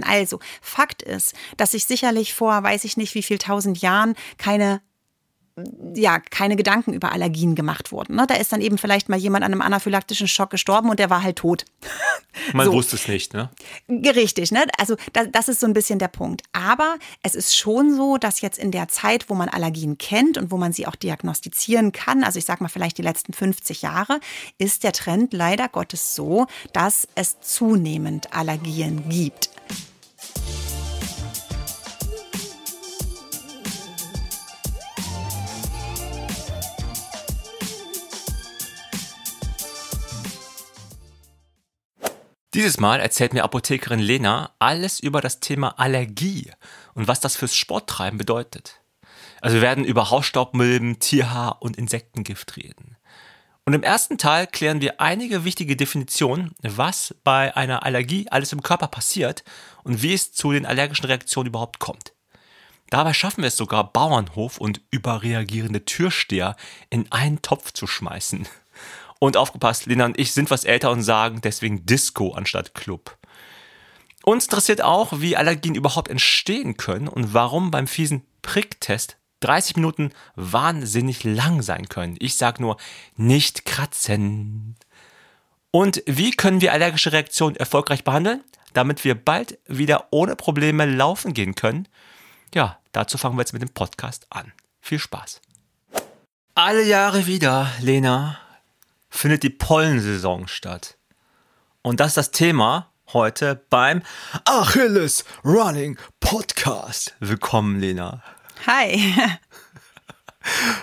Also, Fakt ist, dass sich sicherlich vor, weiß ich nicht wie viel tausend Jahren keine ja, keine Gedanken über Allergien gemacht wurden. Ne? Da ist dann eben vielleicht mal jemand an einem anaphylaktischen Schock gestorben und der war halt tot. Man so. wusste es nicht, ne? Richtig, ne? Also das, das ist so ein bisschen der Punkt. Aber es ist schon so, dass jetzt in der Zeit, wo man Allergien kennt und wo man sie auch diagnostizieren kann, also ich sag mal vielleicht die letzten 50 Jahre, ist der Trend leider Gottes so, dass es zunehmend Allergien gibt. Dieses Mal erzählt mir Apothekerin Lena alles über das Thema Allergie und was das fürs Sporttreiben bedeutet. Also wir werden über Hausstaubmilben, Tierhaar und Insektengift reden. Und im ersten Teil klären wir einige wichtige Definitionen, was bei einer Allergie alles im Körper passiert und wie es zu den allergischen Reaktionen überhaupt kommt. Dabei schaffen wir es sogar, Bauernhof und überreagierende Türsteher in einen Topf zu schmeißen. Und aufgepasst, Lena und ich sind was älter und sagen deswegen Disco anstatt Club. Uns interessiert auch, wie Allergien überhaupt entstehen können und warum beim fiesen Pricktest 30 Minuten wahnsinnig lang sein können. Ich sag nur, nicht kratzen. Und wie können wir allergische Reaktionen erfolgreich behandeln, damit wir bald wieder ohne Probleme laufen gehen können? Ja, dazu fangen wir jetzt mit dem Podcast an. Viel Spaß. Alle Jahre wieder, Lena, findet die Pollensaison statt. Und das ist das Thema heute beim Achilles Running Podcast. Willkommen, Lena. Hi.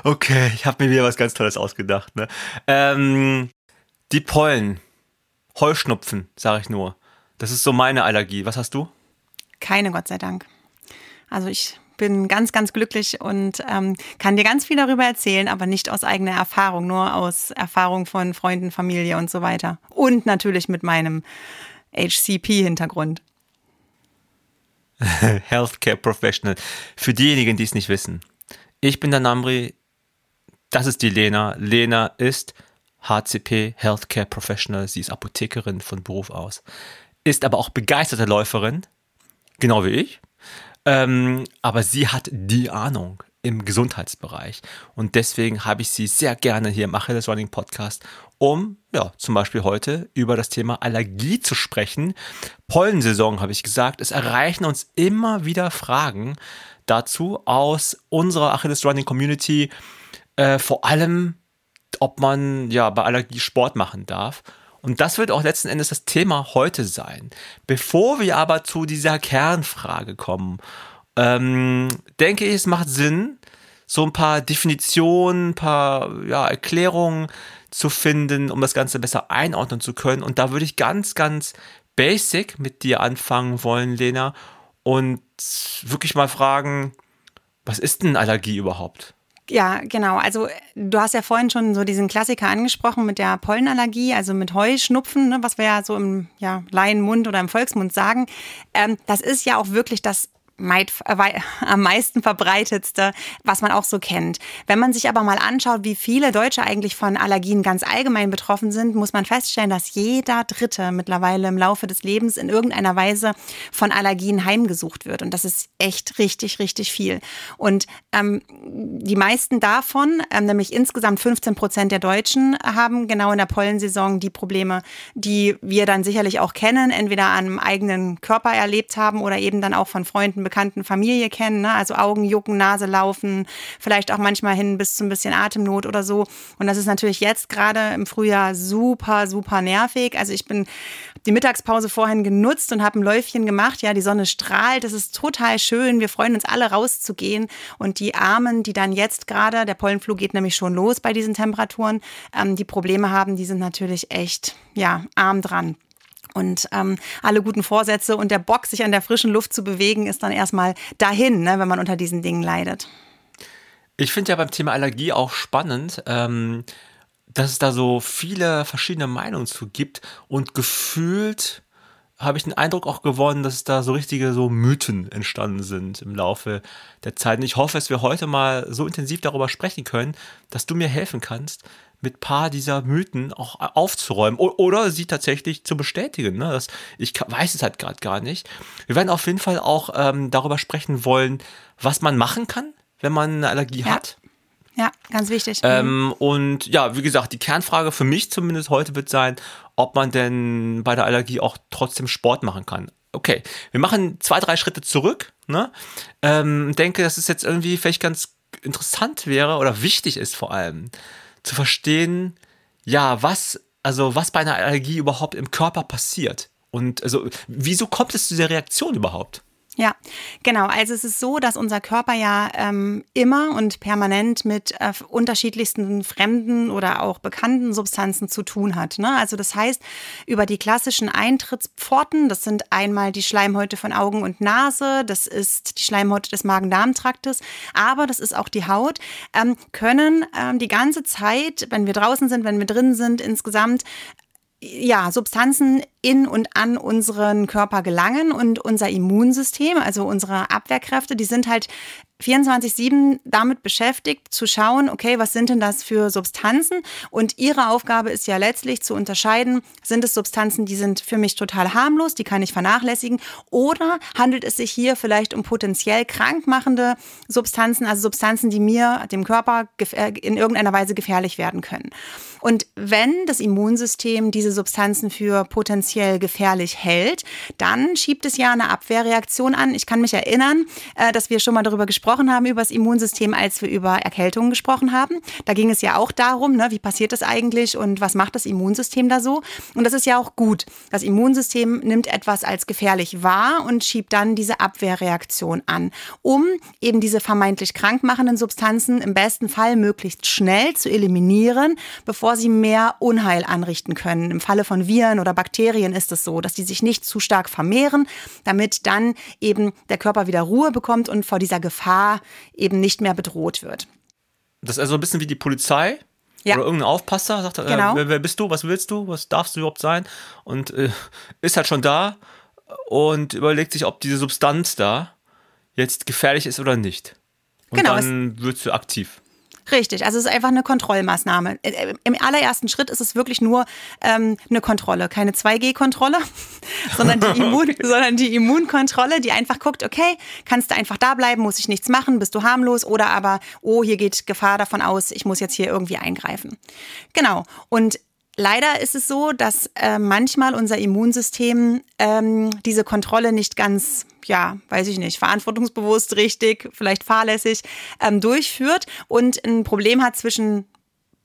Okay, ich habe mir wieder was ganz Tolles ausgedacht. Ne? Ähm, die Pollen, Heuschnupfen, sage ich nur. Das ist so meine Allergie. Was hast du? Keine, Gott sei Dank. Also ich bin ganz, ganz glücklich und ähm, kann dir ganz viel darüber erzählen, aber nicht aus eigener Erfahrung, nur aus Erfahrung von Freunden, Familie und so weiter. Und natürlich mit meinem HCP-Hintergrund. Healthcare Professional. Für diejenigen, die es nicht wissen. Ich bin der Namri, das ist die Lena. Lena ist HCP Healthcare Professional. Sie ist Apothekerin von Beruf aus. Ist aber auch begeisterte Läuferin, genau wie ich. Ähm, aber sie hat die Ahnung im Gesundheitsbereich. Und deswegen habe ich sie sehr gerne hier im Achilles Running Podcast, um ja, zum Beispiel heute über das Thema Allergie zu sprechen. Pollensaison habe ich gesagt. Es erreichen uns immer wieder Fragen dazu aus unserer Achilles Running Community. Äh, vor allem, ob man ja bei Allergie Sport machen darf. Und das wird auch letzten Endes das Thema heute sein. Bevor wir aber zu dieser Kernfrage kommen, ähm, denke ich, es macht Sinn, so ein paar Definitionen, ein paar ja, Erklärungen zu finden, um das Ganze besser einordnen zu können. Und da würde ich ganz, ganz basic mit dir anfangen wollen, Lena, und wirklich mal fragen, was ist denn Allergie überhaupt? Ja, genau. Also du hast ja vorhin schon so diesen Klassiker angesprochen mit der Pollenallergie, also mit Heuschnupfen, ne, was wir ja so im ja, Laienmund oder im Volksmund sagen. Ähm, das ist ja auch wirklich das am meisten verbreitetste, was man auch so kennt. Wenn man sich aber mal anschaut, wie viele Deutsche eigentlich von Allergien ganz allgemein betroffen sind, muss man feststellen, dass jeder Dritte mittlerweile im Laufe des Lebens in irgendeiner Weise von Allergien heimgesucht wird. Und das ist echt richtig, richtig viel. Und ähm, die meisten davon, ähm, nämlich insgesamt 15 Prozent der Deutschen, haben genau in der Pollensaison die Probleme, die wir dann sicherlich auch kennen, entweder am eigenen Körper erlebt haben oder eben dann auch von Freunden bekannten Familie kennen, ne? also Augen jucken, Nase laufen, vielleicht auch manchmal hin bis zu ein bisschen Atemnot oder so. Und das ist natürlich jetzt gerade im Frühjahr super, super nervig. Also ich bin die Mittagspause vorhin genutzt und habe ein Läufchen gemacht. Ja, die Sonne strahlt, es ist total schön. Wir freuen uns alle rauszugehen. Und die Armen, die dann jetzt gerade, der Pollenflug geht nämlich schon los bei diesen Temperaturen, ähm, die Probleme haben, die sind natürlich echt, ja, arm dran. Und ähm, alle guten Vorsätze und der Bock, sich an der frischen Luft zu bewegen, ist dann erstmal dahin, ne, wenn man unter diesen Dingen leidet. Ich finde ja beim Thema Allergie auch spannend, ähm, dass es da so viele verschiedene Meinungen zu gibt und gefühlt habe ich den Eindruck auch gewonnen, dass da so richtige so Mythen entstanden sind im Laufe der Zeit. Und ich hoffe, dass wir heute mal so intensiv darüber sprechen können, dass du mir helfen kannst, mit paar dieser Mythen auch aufzuräumen oder sie tatsächlich zu bestätigen. Ne? Das, ich weiß es halt gerade gar nicht. Wir werden auf jeden Fall auch ähm, darüber sprechen wollen, was man machen kann, wenn man eine Allergie ja. hat. Ja, ganz wichtig. Ähm, mhm. und ja, wie gesagt, die Kernfrage für mich zumindest heute wird sein, ob man denn bei der Allergie auch trotzdem Sport machen kann. Okay, wir machen zwei, drei Schritte zurück. Ne? Ähm, denke, dass es jetzt irgendwie vielleicht ganz interessant wäre oder wichtig ist vor allem zu verstehen, ja, was, also was bei einer Allergie überhaupt im Körper passiert. Und also, wieso kommt es zu dieser Reaktion überhaupt? Ja, genau. Also es ist so, dass unser Körper ja ähm, immer und permanent mit äh, unterschiedlichsten fremden oder auch bekannten Substanzen zu tun hat. Ne? Also das heißt, über die klassischen Eintrittspforten, das sind einmal die Schleimhäute von Augen und Nase, das ist die Schleimhäute des Magen-Darm-Traktes, aber das ist auch die Haut, ähm, können ähm, die ganze Zeit, wenn wir draußen sind, wenn wir drin sind, insgesamt ja, Substanzen in und an unseren Körper gelangen und unser Immunsystem, also unsere Abwehrkräfte, die sind halt 24-7 damit beschäftigt, zu schauen, okay, was sind denn das für Substanzen? Und ihre Aufgabe ist ja letztlich zu unterscheiden, sind es Substanzen, die sind für mich total harmlos, die kann ich vernachlässigen, oder handelt es sich hier vielleicht um potenziell krankmachende Substanzen, also Substanzen, die mir, dem Körper äh, in irgendeiner Weise gefährlich werden können. Und wenn das Immunsystem diese Substanzen für potenziell gefährlich hält, dann schiebt es ja eine Abwehrreaktion an. Ich kann mich erinnern, äh, dass wir schon mal darüber gesprochen gesprochen haben über das Immunsystem, als wir über Erkältungen gesprochen haben. Da ging es ja auch darum, ne, wie passiert das eigentlich und was macht das Immunsystem da so. Und das ist ja auch gut. Das Immunsystem nimmt etwas als gefährlich wahr und schiebt dann diese Abwehrreaktion an, um eben diese vermeintlich krankmachenden Substanzen im besten Fall möglichst schnell zu eliminieren, bevor sie mehr Unheil anrichten können. Im Falle von Viren oder Bakterien ist es so, dass die sich nicht zu stark vermehren, damit dann eben der Körper wieder Ruhe bekommt und vor dieser Gefahr Gefahr eben nicht mehr bedroht wird. Das ist also ein bisschen wie die Polizei. Ja. Oder irgendein Aufpasser sagt, äh, genau. wer, wer, bist du, was willst du, was darfst du überhaupt sein? Und äh, ist halt schon da und überlegt sich, ob diese Substanz da jetzt gefährlich ist oder nicht. Und genau, dann wirst du aktiv. Richtig, also es ist einfach eine Kontrollmaßnahme. Äh, äh, Im allerersten Schritt ist es wirklich nur ähm, eine Kontrolle, keine 2G-Kontrolle, sondern, die Immun, sondern die Immunkontrolle, die einfach guckt, okay, kannst du einfach da bleiben, muss ich nichts machen, bist du harmlos oder aber, oh, hier geht Gefahr davon aus, ich muss jetzt hier irgendwie eingreifen. Genau. Und Leider ist es so, dass äh, manchmal unser Immunsystem ähm, diese Kontrolle nicht ganz, ja, weiß ich nicht, verantwortungsbewusst, richtig, vielleicht fahrlässig ähm, durchführt und ein Problem hat zwischen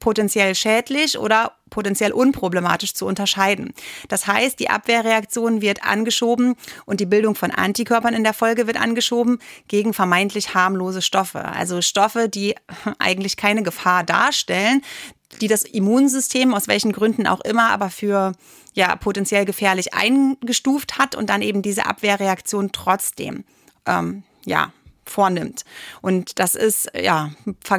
potenziell schädlich oder potenziell unproblematisch zu unterscheiden. Das heißt, die Abwehrreaktion wird angeschoben und die Bildung von Antikörpern in der Folge wird angeschoben gegen vermeintlich harmlose Stoffe. Also Stoffe, die eigentlich keine Gefahr darstellen, die das Immunsystem aus welchen Gründen auch immer aber für ja potenziell gefährlich eingestuft hat und dann eben diese Abwehrreaktion trotzdem ähm, ja vornimmt. Und das ist ja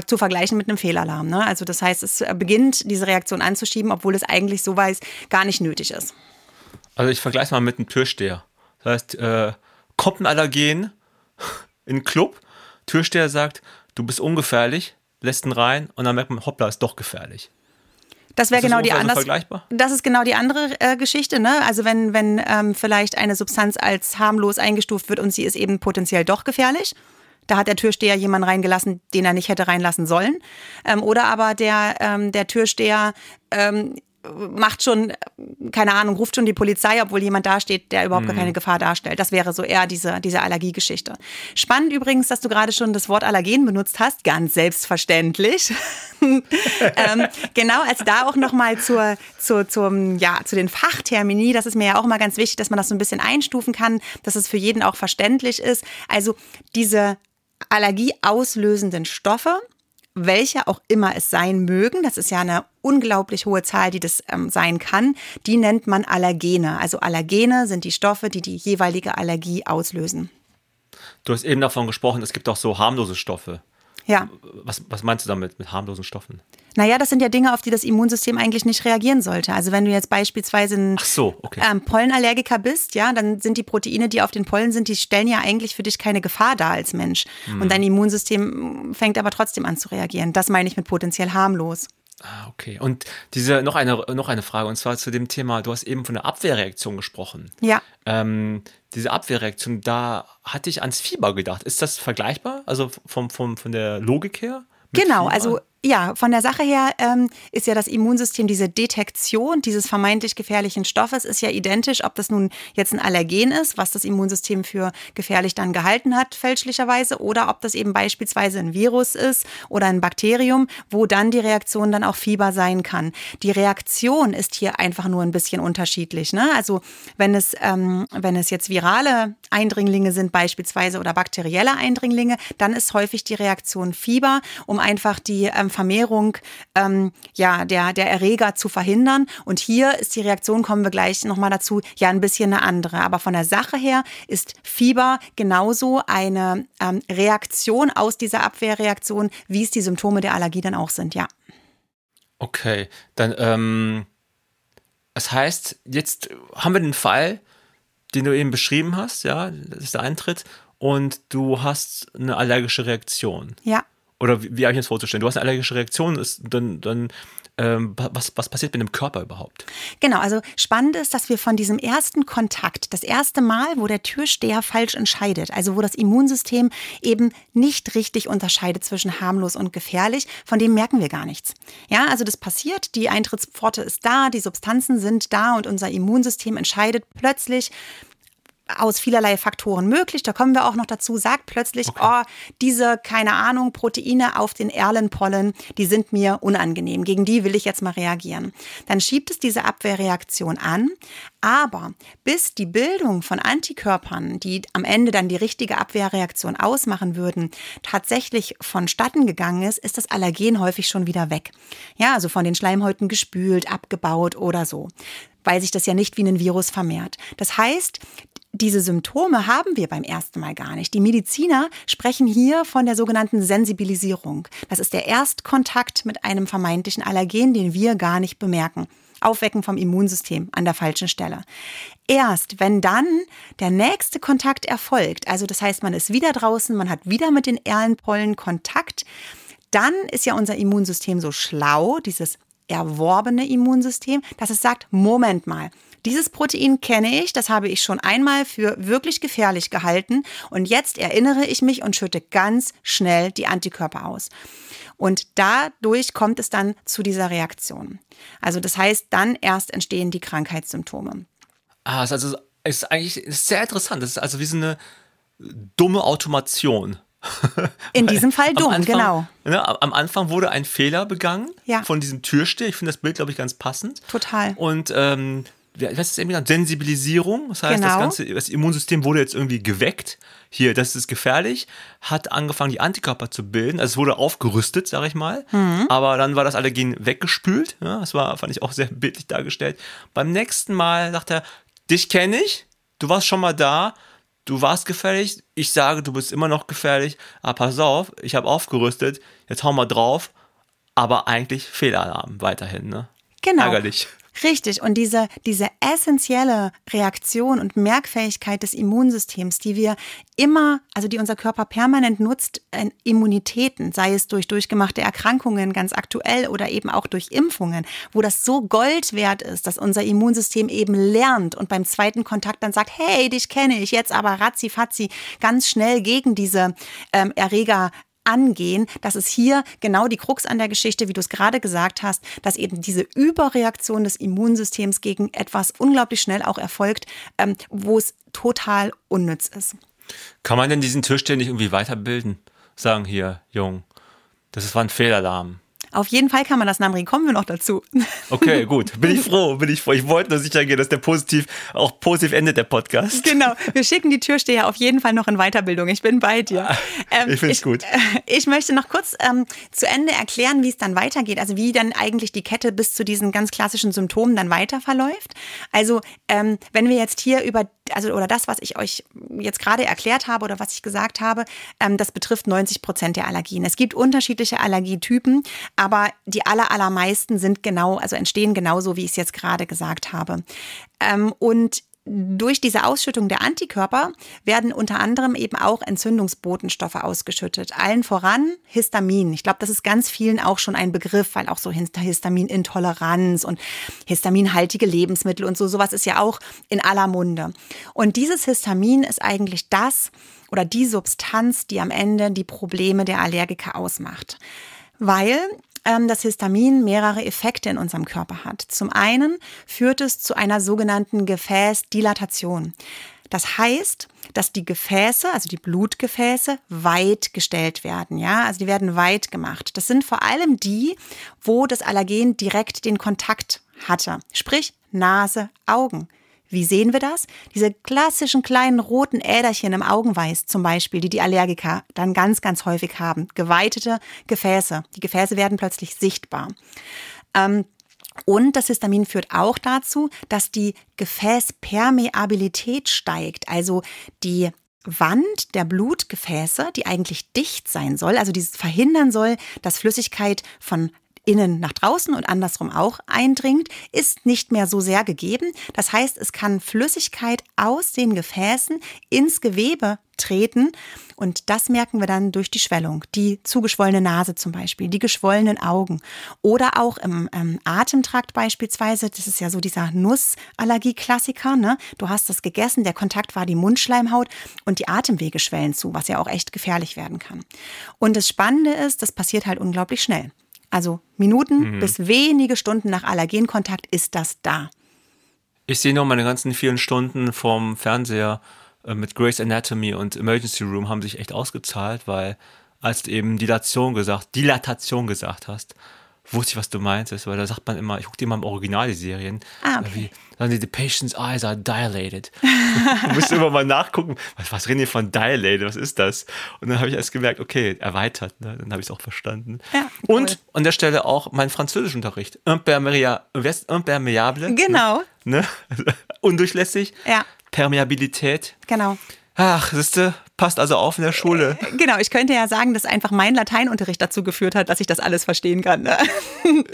zu vergleichen mit einem Fehlalarm. Ne? Also das heißt, es beginnt diese Reaktion anzuschieben, obwohl es eigentlich so weiß gar nicht nötig ist. Also ich vergleiche mal mit einem Türsteher. Das heißt, äh, kommt ein Allergen in den Club, Türsteher sagt, du bist ungefährlich, lässt ihn rein und dann merkt man, hoppla, ist doch gefährlich. Das wäre genau die andere. Das ist genau die andere äh, Geschichte, ne? Also wenn wenn ähm, vielleicht eine Substanz als harmlos eingestuft wird und sie ist eben potenziell doch gefährlich. Da hat der Türsteher jemanden reingelassen, den er nicht hätte reinlassen sollen. Ähm, oder aber der, ähm, der Türsteher ähm, macht schon, keine Ahnung, ruft schon die Polizei, obwohl jemand dasteht, der überhaupt mhm. gar keine Gefahr darstellt. Das wäre so eher diese, diese Allergiegeschichte. Spannend übrigens, dass du gerade schon das Wort Allergen benutzt hast, ganz selbstverständlich. ähm, genau, also da auch nochmal zur, zur, zum, ja, zu den Fachtermini, das ist mir ja auch immer ganz wichtig, dass man das so ein bisschen einstufen kann, dass es für jeden auch verständlich ist. Also diese allergieauslösenden Stoffe, welche auch immer es sein mögen, das ist ja eine unglaublich hohe Zahl, die das ähm, sein kann, die nennt man Allergene. Also Allergene sind die Stoffe, die die jeweilige Allergie auslösen. Du hast eben davon gesprochen, es gibt auch so harmlose Stoffe. Ja. Was, was meinst du damit mit harmlosen Stoffen? Naja, das sind ja Dinge, auf die das Immunsystem eigentlich nicht reagieren sollte. Also wenn du jetzt beispielsweise ein so, okay. ähm, Pollenallergiker bist, ja, dann sind die Proteine, die auf den Pollen sind, die stellen ja eigentlich für dich keine Gefahr dar als Mensch. Hm. Und dein Immunsystem fängt aber trotzdem an zu reagieren. Das meine ich mit potenziell harmlos. Ah, okay. Und diese noch eine noch eine Frage und zwar zu dem Thema. Du hast eben von der Abwehrreaktion gesprochen. Ja. Ähm, diese Abwehrreaktion, da hatte ich ans Fieber gedacht. Ist das vergleichbar? Also vom, vom von der Logik her? Genau, Fieber? also ja, von der Sache her ähm, ist ja das Immunsystem, diese Detektion dieses vermeintlich gefährlichen Stoffes ist ja identisch, ob das nun jetzt ein Allergen ist, was das Immunsystem für gefährlich dann gehalten hat, fälschlicherweise, oder ob das eben beispielsweise ein Virus ist oder ein Bakterium, wo dann die Reaktion dann auch Fieber sein kann. Die Reaktion ist hier einfach nur ein bisschen unterschiedlich. Ne? Also wenn es, ähm, wenn es jetzt virale Eindringlinge sind beispielsweise oder bakterielle Eindringlinge, dann ist häufig die Reaktion Fieber, um einfach die ähm, Vermehrung ähm, ja, der, der Erreger zu verhindern. Und hier ist die Reaktion, kommen wir gleich nochmal dazu, ja ein bisschen eine andere. Aber von der Sache her ist Fieber genauso eine ähm, Reaktion aus dieser Abwehrreaktion, wie es die Symptome der Allergie dann auch sind, ja. Okay, dann, ähm, das heißt, jetzt haben wir den Fall, den du eben beschrieben hast, ja, das ist der Eintritt, und du hast eine allergische Reaktion. Ja. Oder wie, wie habe ich das vorzustellen? Du hast eine allergische Reaktion, ist, dann, dann ähm, was, was passiert mit dem Körper überhaupt? Genau, also spannend ist, dass wir von diesem ersten Kontakt, das erste Mal, wo der Türsteher falsch entscheidet, also wo das Immunsystem eben nicht richtig unterscheidet zwischen harmlos und gefährlich, von dem merken wir gar nichts. Ja, also das passiert, die Eintrittspforte ist da, die Substanzen sind da und unser Immunsystem entscheidet plötzlich, aus vielerlei Faktoren möglich. Da kommen wir auch noch dazu. Sagt plötzlich, oh, diese, keine Ahnung, Proteine auf den Erlenpollen, die sind mir unangenehm. Gegen die will ich jetzt mal reagieren. Dann schiebt es diese Abwehrreaktion an. Aber bis die Bildung von Antikörpern, die am Ende dann die richtige Abwehrreaktion ausmachen würden, tatsächlich vonstatten gegangen ist, ist das Allergen häufig schon wieder weg. Ja, also von den Schleimhäuten gespült, abgebaut oder so weil sich das ja nicht wie ein Virus vermehrt. Das heißt, diese Symptome haben wir beim ersten Mal gar nicht. Die Mediziner sprechen hier von der sogenannten Sensibilisierung. Das ist der Erstkontakt mit einem vermeintlichen Allergen, den wir gar nicht bemerken. Aufwecken vom Immunsystem an der falschen Stelle. Erst wenn dann der nächste Kontakt erfolgt, also das heißt, man ist wieder draußen, man hat wieder mit den Erlenpollen Kontakt, dann ist ja unser Immunsystem so schlau, dieses erworbene Immunsystem, dass es sagt, Moment mal, dieses Protein kenne ich, das habe ich schon einmal für wirklich gefährlich gehalten und jetzt erinnere ich mich und schütte ganz schnell die Antikörper aus. Und dadurch kommt es dann zu dieser Reaktion. Also das heißt, dann erst entstehen die Krankheitssymptome. Ah, es ist also ist eigentlich sehr interessant. Das ist also wie so eine dumme Automation. In diesem Fall dumm, Anfang, genau. Ne, am Anfang wurde ein Fehler begangen Ja. von diesem Türsteher. Ich finde das Bild, glaube ich, ganz passend. Total. Und ähm, wie heißt das eben genannt? Sensibilisierung. Das heißt, das Genau. ganze das Immunsystem wurde jetzt irgendwie geweckt. Hier, das ist gefährlich. Hat angefangen, die Antikörper zu bilden. Also es wurde aufgerüstet, sage ich mal. Mhm. Aber dann war das Allergen weggespült. Ja, das war, fand ich auch sehr bildlich dargestellt. Beim nächsten Mal sagt er, dich kenne ich. Du warst schon mal da. Du warst gefährlich. Ich sage, du bist immer noch gefährlich. Aber pass auf, ich habe aufgerüstet. Jetzt hau mal drauf. Aber eigentlich Fehlalarm weiterhin. Ne? Genau. Ärgerlich. Richtig. Und diese, diese essentielle Reaktion und Merkfähigkeit des Immunsystems, die wir immer, also die unser Körper permanent nutzt, in Immunitäten, sei es durch durchgemachte Erkrankungen ganz aktuell oder eben auch durch Impfungen, wo das so Gold wert ist, dass unser Immunsystem eben lernt und beim zweiten Kontakt dann sagt, hey, dich kenne ich jetzt aber ratzi fatzi ganz schnell gegen diese ähm, Erreger angehen. Das ist hier genau die Krux an der Geschichte, wie du es gerade gesagt hast, dass eben diese Überreaktion des Immunsystems gegen etwas unglaublich schnell auch erfolgt, ähm, wo es total unnütz ist. Kann man denn diesen Türsteher nicht irgendwie weiterbilden? Sagen hier, Jung, das war ein Fehlalarm. Auf jeden Fall kann man das Namri, kommen wir noch dazu. Okay, gut. Bin ich froh, bin ich froh. Ich wollte nur sicher gehen, dass der positiv, auch positiv endet, der Podcast. Genau, wir schicken die Türsteher auf jeden Fall noch in Weiterbildung. Ich bin bei dir. Ähm, Ich find's gut. äh, Ich möchte noch kurz ähm, zu Ende erklären, wie es dann weitergeht. Also wie dann eigentlich die Kette bis zu diesen ganz klassischen Symptomen dann weiter verläuft. Also ähm, wenn wir jetzt hier über also oder das, was ich euch jetzt gerade erklärt habe oder was ich gesagt habe, ähm, das betrifft 90 Prozent der Allergien. Es gibt unterschiedliche Allergietypen, aber die aller, allermeisten sind genau, also entstehen genauso, wie ich es jetzt gerade gesagt habe. Ähm, und durch diese Ausschüttung der Antikörper werden unter anderem eben auch Entzündungsbotenstoffe ausgeschüttet. Allen voran Histamin. Ich glaube, das ist ganz vielen auch schon ein Begriff, weil auch so Histaminintoleranz und histaminhaltige Lebensmittel und so sowas ist ja auch in aller Munde. Und dieses Histamin ist eigentlich das oder die Substanz, die am Ende die Probleme der Allergiker ausmacht. Weil ähm, das Histamin mehrere Effekte in unserem Körper hat. Zum einen führt es zu einer sogenannten Gefäßdilatation. Das heißt, dass die Gefäße, also die Blutgefäße, weit gestellt werden. Ja, also die werden weit gemacht. Das sind vor allem die, wo das Allergen direkt den Kontakt hatte. Sprich Nase, Augen. Wie sehen wir das? Diese klassischen kleinen roten Äderchen im Augenweiß zum Beispiel, die die Allergiker dann ganz, ganz häufig haben. Geweitete Gefäße. Die Gefäße werden plötzlich sichtbar. Ähm, und das Histamin führt auch dazu, dass die Gefäßpermeabilität steigt, also die Wand der Blutgefäße, die eigentlich dicht sein soll, also dieses verhindern soll, dass Flüssigkeit von innen nach draußen und andersrum auch eindringt, ist nicht mehr so sehr gegeben. Das heißt, es kann Flüssigkeit aus den Gefäßen ins Gewebe treten. Und das merken wir dann durch die Schwellung, die zugeschwollene Nase zum Beispiel, die geschwollenen Augen oder auch im ähm, Atemtrakt beispielsweise. Das ist ja so dieser Nussallergie-Klassiker. Ne? Du hast das gegessen, der Kontakt war die Mundschleimhaut und die Atemwege schwellen zu, was ja auch echt gefährlich werden kann. Und das Spannende ist, das passiert halt unglaublich schnell. Also Minuten mhm. bis wenige Stunden nach Allergenkontakt ist das da. Ich sehe noch meine ganzen vielen Stunden vom Fernseher äh, mit Grey's Anatomy und Emergency Room haben sich echt ausgezahlt, weil als du eben Dilatation gesagt, Dilatation gesagt hast, wusste ich, was du meintest, weil da sagt man immer, ich gucke dir mal im Original die Serien, ah, okay. dann die, the patient's eyes are dilated. du musst immer mal nachgucken, was, was reden die von dilated, was ist das? Und dann habe ich erst gemerkt, okay, erweitert, ne? dann habe ich es auch verstanden. Ja, cool. Und an der Stelle auch mein Französischunterricht. Impermeable. Genau. Ne? Undurchlässig. Ja. Permeabilität. Genau. Ach, siehste, passt also auf in der Schule. Äh, genau, ich könnte ja sagen, dass einfach mein Lateinunterricht dazu geführt hat, dass ich das alles verstehen kann. Ne?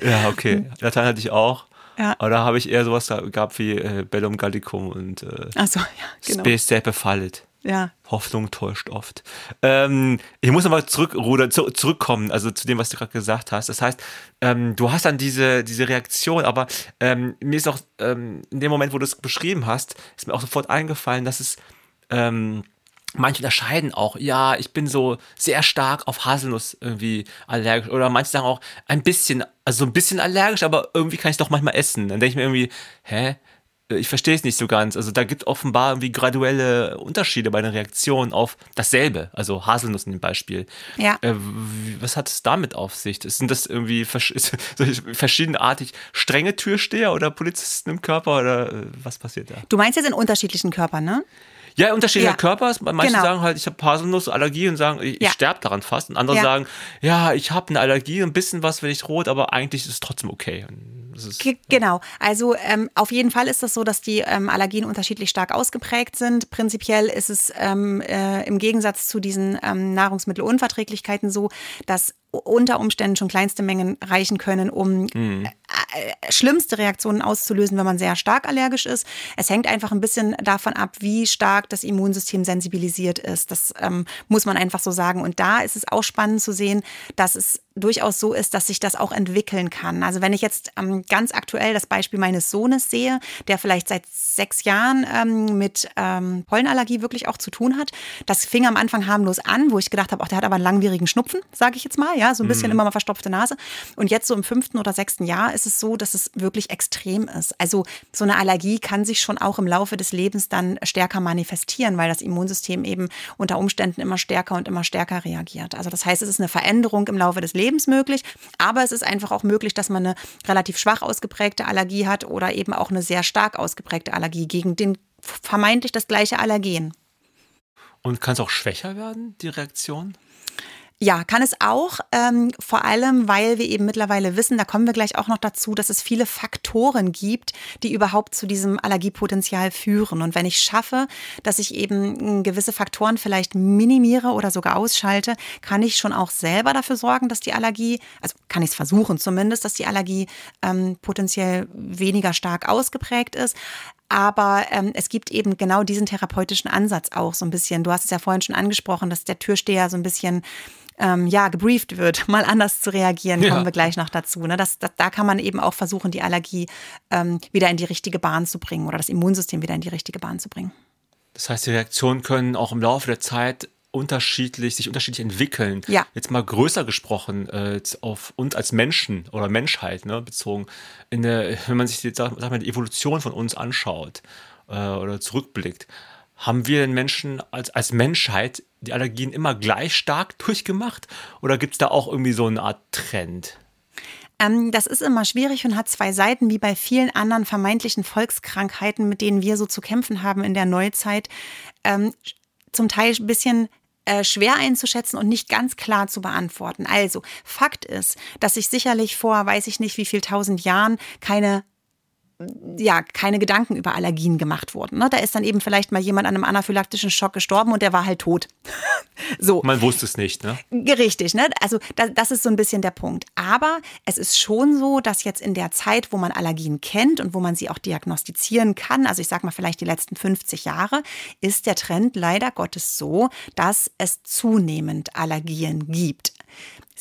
Ja, okay. Latein hatte ich auch. Ja. Aber da habe ich eher sowas gehabt wie äh, Bellum Gallicum und äh, Ach so, ja, genau. Space Sepe Fallet. Ja. Hoffnung täuscht oft. Ähm, ich muss nochmal zurückrudern, zu, zurückkommen, also zu dem, was du gerade gesagt hast. Das heißt, ähm, du hast dann diese, diese Reaktion, aber ähm, mir ist auch ähm, in dem Moment, wo du es beschrieben hast, ist mir auch sofort eingefallen, dass es ähm, manche unterscheiden auch, ja, ich bin so sehr stark auf Haselnuss irgendwie allergisch. Oder manche sagen auch ein bisschen, also so ein bisschen allergisch, aber irgendwie kann ich es doch manchmal essen. Dann denke ich mir irgendwie, hä? Ich verstehe es nicht so ganz. Also da gibt offenbar irgendwie graduelle Unterschiede bei der Reaktion auf dasselbe, also Haselnuss in dem Beispiel. Ja. Äh, was hat es damit auf sich? Sind das irgendwie vers verschiedenartig strenge Türsteher oder Polizisten im Körper oder äh, was passiert da? Du meinst jetzt in unterschiedlichen Körpern, ne? Ja, unterschiedlicher ja. Körper. Manche genau. sagen halt, ich habe Haselnussallergie und sagen, ich, ja. ich sterbe daran fast. Und andere ja. sagen, ja, ich habe eine Allergie, ein bisschen was, wenn ich rot, aber eigentlich ist es trotzdem okay. Ist, genau. Also ähm, auf jeden Fall ist es das so, dass die ähm, Allergien unterschiedlich stark ausgeprägt sind. Prinzipiell ist es ähm, äh, im Gegensatz zu diesen ähm, Nahrungsmittelunverträglichkeiten so, dass unter Umständen schon kleinste Mengen reichen können, um mhm. Schlimmste Reaktionen auszulösen, wenn man sehr stark allergisch ist. Es hängt einfach ein bisschen davon ab, wie stark das Immunsystem sensibilisiert ist. Das ähm, muss man einfach so sagen. Und da ist es auch spannend zu sehen, dass es durchaus so ist, dass sich das auch entwickeln kann. Also wenn ich jetzt ähm, ganz aktuell das Beispiel meines Sohnes sehe, der vielleicht seit sechs Jahren ähm, mit ähm, Pollenallergie wirklich auch zu tun hat, das fing am Anfang harmlos an, wo ich gedacht habe, ach, der hat aber einen langwierigen Schnupfen, sage ich jetzt mal, ja, so ein bisschen mhm. immer mal verstopfte Nase. Und jetzt so im fünften oder sechsten Jahr ist es so, dass es wirklich extrem ist. Also so eine Allergie kann sich schon auch im Laufe des Lebens dann stärker manifestieren, weil das Immunsystem eben unter Umständen immer stärker und immer stärker reagiert. Also das heißt, es ist eine Veränderung im Laufe des Lebens Lebens möglich. Aber es ist einfach auch möglich, dass man eine relativ schwach ausgeprägte Allergie hat oder eben auch eine sehr stark ausgeprägte Allergie gegen den vermeintlich das gleiche Allergen. Und kann es auch schwächer werden, die Reaktion? Ja, kann es auch, ähm, vor allem, weil wir eben mittlerweile wissen, da kommen wir gleich auch noch dazu, dass es viele Faktoren gibt, die überhaupt zu diesem Allergiepotenzial führen. Und wenn ich schaffe, dass ich eben hm, gewisse Faktoren vielleicht minimiere oder sogar ausschalte, kann ich schon auch selber dafür sorgen, dass die Allergie, also kann ich es versuchen zumindest, dass die Allergie ähm, potenziell weniger stark ausgeprägt ist. Aber ähm, es gibt eben genau diesen therapeutischen Ansatz auch so ein bisschen. Du hast es ja vorhin schon angesprochen, dass der Türsteher so ein bisschen ähm, ja, gebrieft wird, mal anders zu reagieren, kommen ja. wir gleich noch dazu. Ne? Das, das, da kann man eben auch versuchen, die Allergie ähm, wieder in die richtige Bahn zu bringen oder das Immunsystem wieder in die richtige Bahn zu bringen. Das heißt, die Reaktionen können auch im Laufe der Zeit unterschiedlich, sich unterschiedlich entwickeln. Ja. Jetzt mal größer gesprochen, äh, auf uns als Menschen oder Menschheit ne, bezogen. Der, wenn man sich die, sag, sag mal, die Evolution von uns anschaut äh, oder zurückblickt, haben wir den Menschen als, als Menschheit die Allergien immer gleich stark durchgemacht? Oder gibt es da auch irgendwie so eine Art Trend? Ähm, das ist immer schwierig und hat zwei Seiten, wie bei vielen anderen vermeintlichen Volkskrankheiten, mit denen wir so zu kämpfen haben in der Neuzeit. Ähm, zum Teil ein bisschen äh, schwer einzuschätzen und nicht ganz klar zu beantworten. Also, Fakt ist, dass sich sicherlich vor, weiß ich nicht, wie viel tausend Jahren keine ja, keine Gedanken über Allergien gemacht wurden. Ne? Da ist dann eben vielleicht mal jemand an einem anaphylaktischen Schock gestorben und der war halt tot. so. Man wusste es nicht, ne? Richtig, ne? Also das, das ist so ein bisschen der Punkt. Aber es ist schon so, dass jetzt in der Zeit, wo man Allergien kennt und wo man sie auch diagnostizieren kann, also ich sag mal vielleicht die letzten 50 Jahre, ist der Trend leider Gottes so, dass es zunehmend Allergien gibt.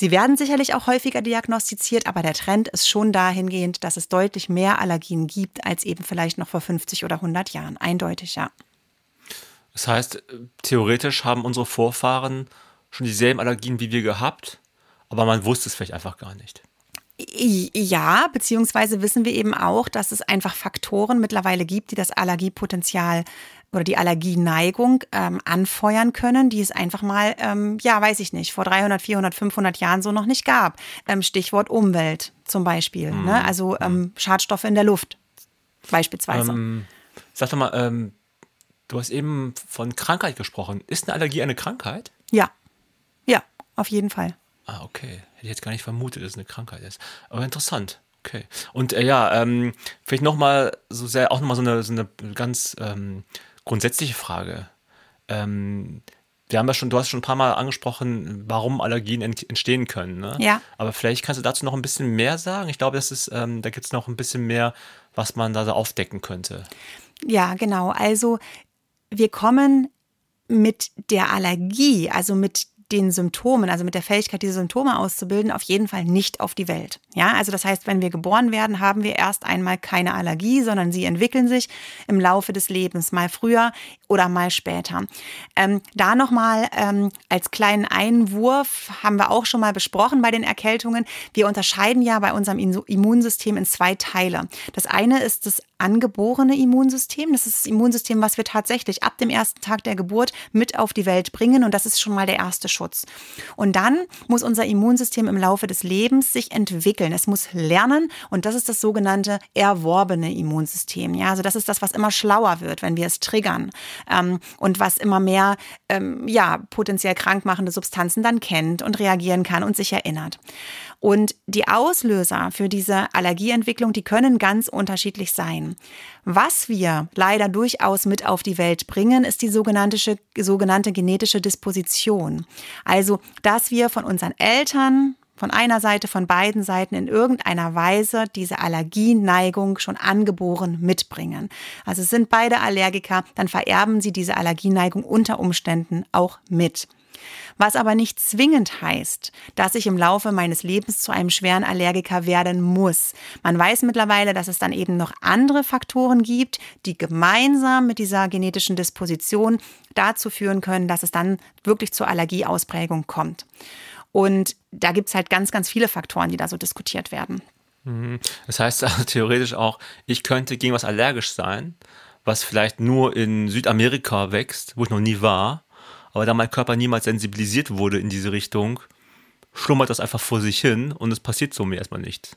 Sie werden sicherlich auch häufiger diagnostiziert, aber der Trend ist schon dahingehend, dass es deutlich mehr Allergien gibt als eben vielleicht noch vor 50 oder 100 Jahren. Eindeutig, ja. Das heißt, theoretisch haben unsere Vorfahren schon dieselben Allergien wie wir gehabt, aber man wusste es vielleicht einfach gar nicht. Ja, beziehungsweise wissen wir eben auch, dass es einfach Faktoren mittlerweile gibt, die das Allergiepotenzial oder die Allergieneigung ähm, anfeuern können, die es einfach mal, ähm, ja, weiß ich nicht, vor 300, 400, 500 Jahren so noch nicht gab. Ähm, Stichwort Umwelt zum Beispiel, mhm. ne? also ähm, Schadstoffe in der Luft beispielsweise. Ähm, sag doch mal, ähm, du hast eben von Krankheit gesprochen. Ist eine Allergie eine Krankheit? Ja, ja, auf jeden Fall. Ah, okay. Hätte ich jetzt gar nicht vermutet, dass es eine Krankheit ist. Aber interessant. Okay. Und äh, ja, ähm, vielleicht nochmal so sehr, auch nochmal so eine, so eine ganz ähm, grundsätzliche Frage. Ähm, wir haben ja schon, du hast schon ein paar Mal angesprochen, warum Allergien entstehen können. Ne? Ja. Aber vielleicht kannst du dazu noch ein bisschen mehr sagen. Ich glaube, das ist, ähm, da gibt es noch ein bisschen mehr, was man da so aufdecken könnte. Ja, genau. Also wir kommen mit der Allergie, also mit den Symptomen, also mit der Fähigkeit, diese Symptome auszubilden, auf jeden Fall nicht auf die Welt. Ja, also das heißt, wenn wir geboren werden, haben wir erst einmal keine Allergie, sondern sie entwickeln sich im Laufe des Lebens, mal früher oder mal später. Ähm, da nochmal ähm, als kleinen Einwurf haben wir auch schon mal besprochen bei den Erkältungen. Wir unterscheiden ja bei unserem Immunsystem in zwei Teile. Das eine ist das angeborene Immunsystem. Das ist das Immunsystem, was wir tatsächlich ab dem ersten Tag der Geburt mit auf die Welt bringen. Und das ist schon mal der erste Schutz. Und dann muss unser Immunsystem im Laufe des Lebens sich entwickeln. Es muss lernen. Und das ist das sogenannte erworbene Immunsystem. Ja, also das ist das, was immer schlauer wird, wenn wir es triggern. Ähm, und was immer mehr, ähm, ja, potenziell krankmachende Substanzen dann kennt und reagieren kann und sich erinnert. Und die Auslöser für diese Allergieentwicklung, die können ganz unterschiedlich sein. Was wir leider durchaus mit auf die Welt bringen, ist die sogenannte, sogenannte genetische Disposition. Also, dass wir von unseren Eltern, von einer Seite, von beiden Seiten in irgendeiner Weise diese Allergieneigung schon angeboren mitbringen. Also sind beide Allergiker, dann vererben sie diese Allergieneigung unter Umständen auch mit. Was aber nicht zwingend heißt, dass ich im Laufe meines Lebens zu einem schweren Allergiker werden muss. Man weiß mittlerweile, dass es dann eben noch andere Faktoren gibt, die gemeinsam mit dieser genetischen Disposition dazu führen können, dass es dann wirklich zur Allergieausprägung kommt. Und da gibt es halt ganz, ganz viele Faktoren, die da so diskutiert werden. Mhm. Das heißt also theoretisch auch, ich könnte gegen was allergisch sein, was vielleicht nur in Südamerika wächst, wo ich noch nie war aber da mein Körper niemals sensibilisiert wurde in diese Richtung, schlummert das einfach vor sich hin und es passiert so mir erstmal nichts.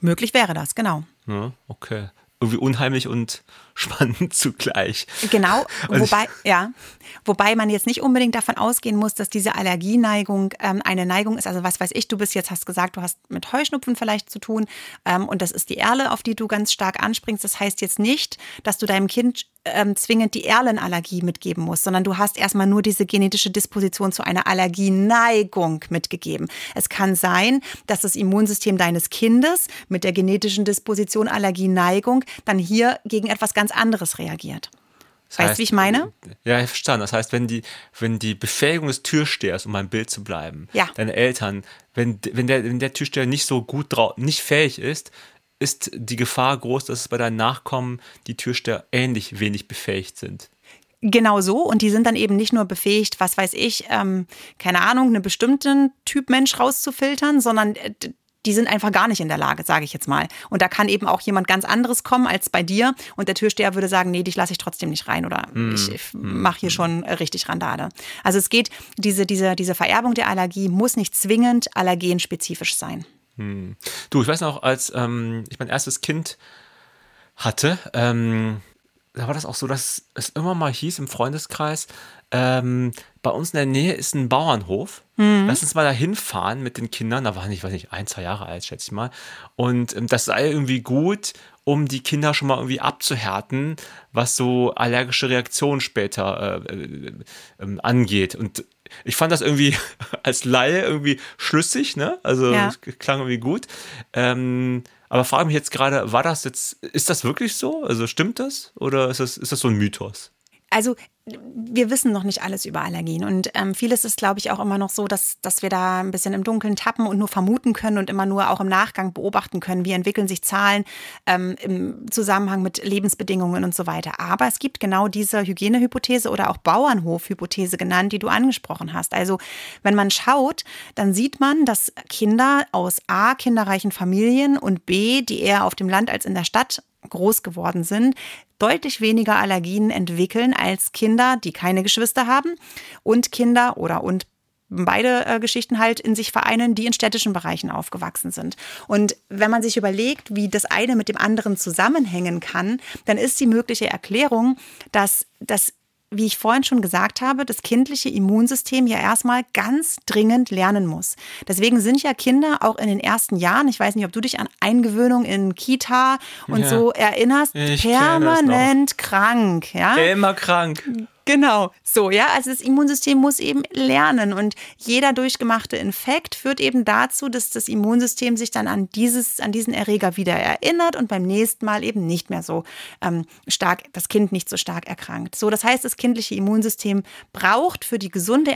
Möglich wäre das, genau. Ja, okay. Irgendwie unheimlich und spannend zugleich. Genau, wobei, ja, wobei man jetzt nicht unbedingt davon ausgehen muss, dass diese Allergieneigung ähm, eine Neigung ist. Also was weiß ich, du bist jetzt, hast gesagt, du hast mit Heuschnupfen vielleicht zu tun ähm, und das ist die Erle, auf die du ganz stark anspringst. Das heißt jetzt nicht, dass du deinem Kind ähm, zwingend die Erlenallergie mitgeben musst, sondern du hast erstmal nur diese genetische Disposition zu einer Allergieneigung mitgegeben. Es kann sein, dass das Immunsystem deines Kindes mit der genetischen Disposition Allergieneigung dann hier gegen etwas ganz anderes reagiert. Das weißt du, wie ich meine? Ja, ich verstanden. Das heißt, wenn die, wenn die Befähigung des Türstehers, um beim Bild zu bleiben, ja. deine Eltern, wenn, wenn, der, wenn der Türsteher nicht so gut drauf, nicht fähig ist, ist die Gefahr groß, dass es bei deinen Nachkommen die Türsteher ähnlich wenig befähigt sind. Genau so. Und die sind dann eben nicht nur befähigt, was weiß ich, ähm, keine Ahnung, einen bestimmten Typ Mensch rauszufiltern, sondern äh, die sind einfach gar nicht in der Lage, sage ich jetzt mal. Und da kann eben auch jemand ganz anderes kommen als bei dir und der Türsteher würde sagen, nee, dich lasse ich trotzdem nicht rein oder mm. ich, ich hm. mache hier schon richtig Randale. Also es geht, diese, diese, diese Vererbung der Allergie muss nicht zwingend allergenspezifisch sein. Hm. Du, ich weiß noch, als ähm, ich mein erstes Kind hatte, ähm, da war das auch so, dass es immer mal hieß im Freundeskreis, ähm, bei uns in der Nähe ist ein Bauernhof. Mhm. Lass uns mal da hinfahren mit den Kindern. Da waren ich, weiß nicht, ein, zwei Jahre alt, schätze ich mal. Und ähm, das sei irgendwie gut, um die Kinder schon mal irgendwie abzuhärten, was so allergische Reaktionen später äh, äh, äh, angeht. Und ich fand das irgendwie als Laie irgendwie schlüssig, ne? Also ja. klang irgendwie gut. Ähm, aber frage mich jetzt gerade, war das jetzt, ist das wirklich so? Also stimmt das? Oder ist das, ist das so ein Mythos? Also wir wissen noch nicht alles über Allergien und ähm, vieles ist, glaube ich, auch immer noch so, dass, dass wir da ein bisschen im Dunkeln tappen und nur vermuten können und immer nur auch im Nachgang beobachten können, wie entwickeln sich Zahlen ähm, im Zusammenhang mit Lebensbedingungen und so weiter. Aber es gibt genau diese Hygienehypothese oder auch Bauernhofhypothese genannt, die du angesprochen hast. Also wenn man schaut, dann sieht man, dass Kinder aus A, kinderreichen Familien und B, die eher auf dem Land als in der Stadt groß geworden sind, deutlich weniger Allergien entwickeln als Kinder, die keine Geschwister haben und Kinder oder und beide äh, Geschichten halt in sich vereinen, die in städtischen Bereichen aufgewachsen sind. Und wenn man sich überlegt, wie das eine mit dem anderen zusammenhängen kann, dann ist die mögliche Erklärung, dass das wie ich vorhin schon gesagt habe, das kindliche Immunsystem ja erstmal ganz dringend lernen muss. Deswegen sind ja Kinder auch in den ersten Jahren, ich weiß nicht, ob du dich an Eingewöhnung in Kita und ja, so erinnerst, permanent krank. Ja? Immer krank. Genau, so, ja. Also das Immunsystem muss eben lernen und jeder durchgemachte Infekt führt eben dazu, dass das Immunsystem sich dann an dieses, an diesen Erreger wieder erinnert und beim nächsten Mal eben nicht mehr so ähm, stark, das Kind nicht so stark erkrankt. So, das heißt, das kindliche Immunsystem braucht für die gesunde